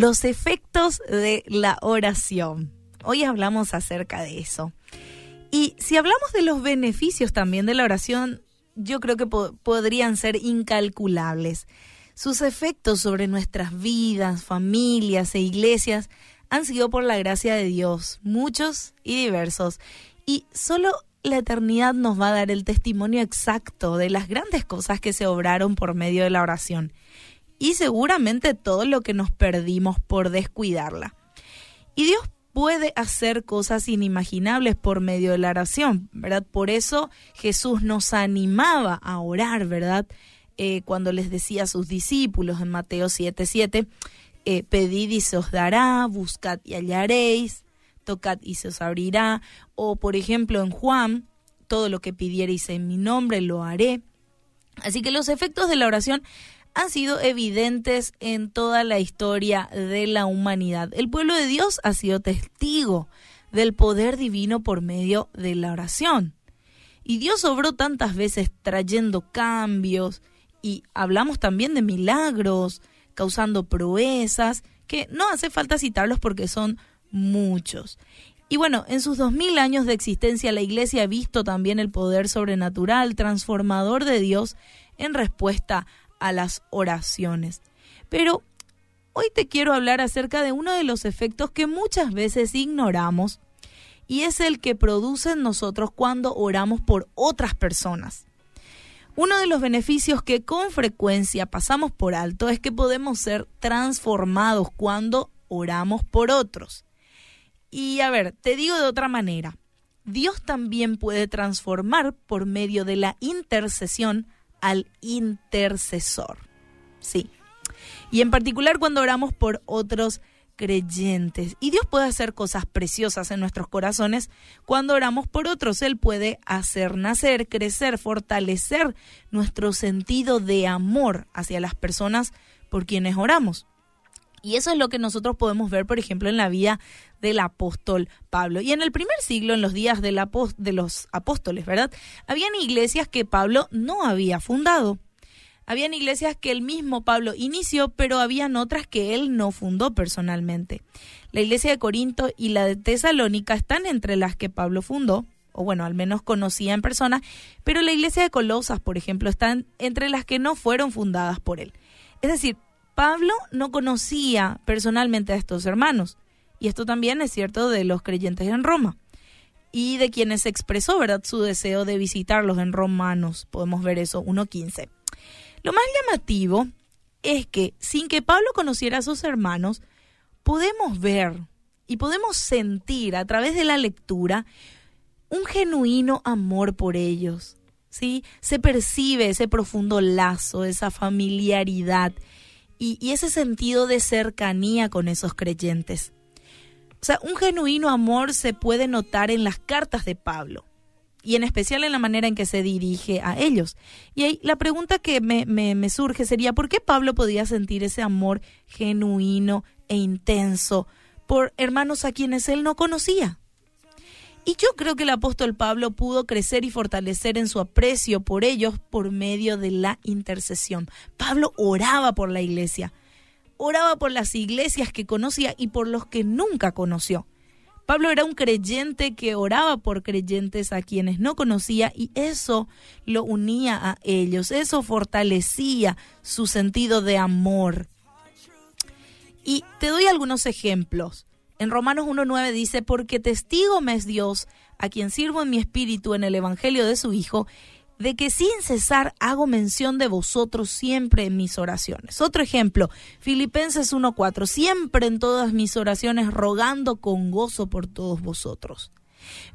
los efectos de la oración. Hoy hablamos acerca de eso. Y si hablamos de los beneficios también de la oración, yo creo que podrían ser incalculables. Sus efectos sobre nuestras vidas, familias e iglesias han sido por la gracia de Dios, muchos y diversos. Y solo la eternidad nos va a dar el testimonio exacto de las grandes cosas que se obraron por medio de la oración y seguramente todo lo que nos perdimos por descuidarla. Y Dios puede hacer cosas inimaginables por medio de la oración, ¿verdad? Por eso Jesús nos animaba a orar, ¿verdad? Eh, cuando les decía a sus discípulos en Mateo 7:7, 7, eh, pedid y se os dará, buscad y hallaréis, tocad y se os abrirá, o por ejemplo en Juan, todo lo que pidierais en mi nombre lo haré. Así que los efectos de la oración han sido evidentes en toda la historia de la humanidad. El pueblo de Dios ha sido testigo del poder divino por medio de la oración. Y Dios obró tantas veces trayendo cambios y hablamos también de milagros, causando proezas, que no hace falta citarlos porque son muchos. Y bueno, en sus dos mil años de existencia la Iglesia ha visto también el poder sobrenatural, transformador de Dios en respuesta a las oraciones. Pero hoy te quiero hablar acerca de uno de los efectos que muchas veces ignoramos y es el que produce en nosotros cuando oramos por otras personas. Uno de los beneficios que con frecuencia pasamos por alto es que podemos ser transformados cuando oramos por otros. Y a ver, te digo de otra manera, Dios también puede transformar por medio de la intercesión al intercesor. Sí. Y en particular cuando oramos por otros creyentes. Y Dios puede hacer cosas preciosas en nuestros corazones cuando oramos por otros. Él puede hacer nacer, crecer, fortalecer nuestro sentido de amor hacia las personas por quienes oramos. Y eso es lo que nosotros podemos ver, por ejemplo, en la vida del apóstol Pablo. Y en el primer siglo, en los días de los apóstoles, ¿verdad? Habían iglesias que Pablo no había fundado. Habían iglesias que el mismo Pablo inició, pero habían otras que él no fundó personalmente. La iglesia de Corinto y la de Tesalónica están entre las que Pablo fundó, o bueno, al menos conocía en persona, pero la iglesia de Colosas, por ejemplo, están entre las que no fueron fundadas por él. Es decir, Pablo no conocía personalmente a estos hermanos, y esto también es cierto de los creyentes en Roma y de quienes expresó, ¿verdad?, su deseo de visitarlos en Romanos. Podemos ver eso 1.15. Lo más llamativo es que sin que Pablo conociera a sus hermanos, podemos ver y podemos sentir a través de la lectura un genuino amor por ellos. ¿Sí? Se percibe ese profundo lazo, esa familiaridad y, ese sentido de cercanía con esos creyentes. O sea, un genuino amor se puede notar en las cartas de Pablo y en especial en la manera en que se dirige a ellos. Y ahí la pregunta que me, me, me, surge sería, ¿por qué Pablo podía sentir ese amor genuino e intenso por hermanos a quienes él no conocía? Y yo creo que el apóstol Pablo pudo crecer y fortalecer en su aprecio por ellos por medio de la intercesión. Pablo oraba por la iglesia, oraba por las iglesias que conocía y por los que nunca conoció. Pablo era un creyente que oraba por creyentes a quienes no conocía y eso lo unía a ellos, eso fortalecía su sentido de amor. Y te doy algunos ejemplos. En Romanos 1.9 dice, porque testigo me es Dios, a quien sirvo en mi espíritu en el Evangelio de su Hijo, de que sin cesar hago mención de vosotros siempre en mis oraciones. Otro ejemplo, Filipenses 1.4, siempre en todas mis oraciones rogando con gozo por todos vosotros.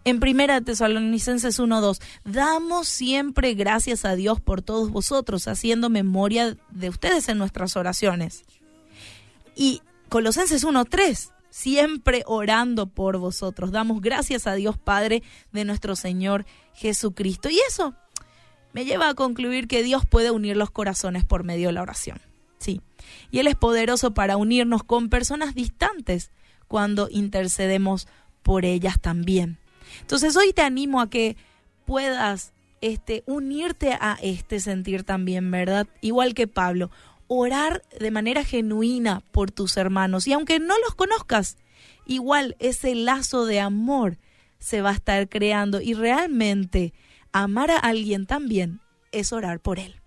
En Primera Tesalonicenses 1.2, damos siempre gracias a Dios por todos vosotros, haciendo memoria de ustedes en nuestras oraciones. Y Colosenses 1.3, siempre orando por vosotros. Damos gracias a Dios Padre de nuestro Señor Jesucristo. Y eso me lleva a concluir que Dios puede unir los corazones por medio de la oración. Sí. Y Él es poderoso para unirnos con personas distantes cuando intercedemos por ellas también. Entonces hoy te animo a que puedas este, unirte a este sentir también, ¿verdad? Igual que Pablo, orar de manera genuina por tus hermanos. Y aunque no los conozcas, igual ese lazo de amor se va a estar creando y realmente amar a alguien también es orar por él.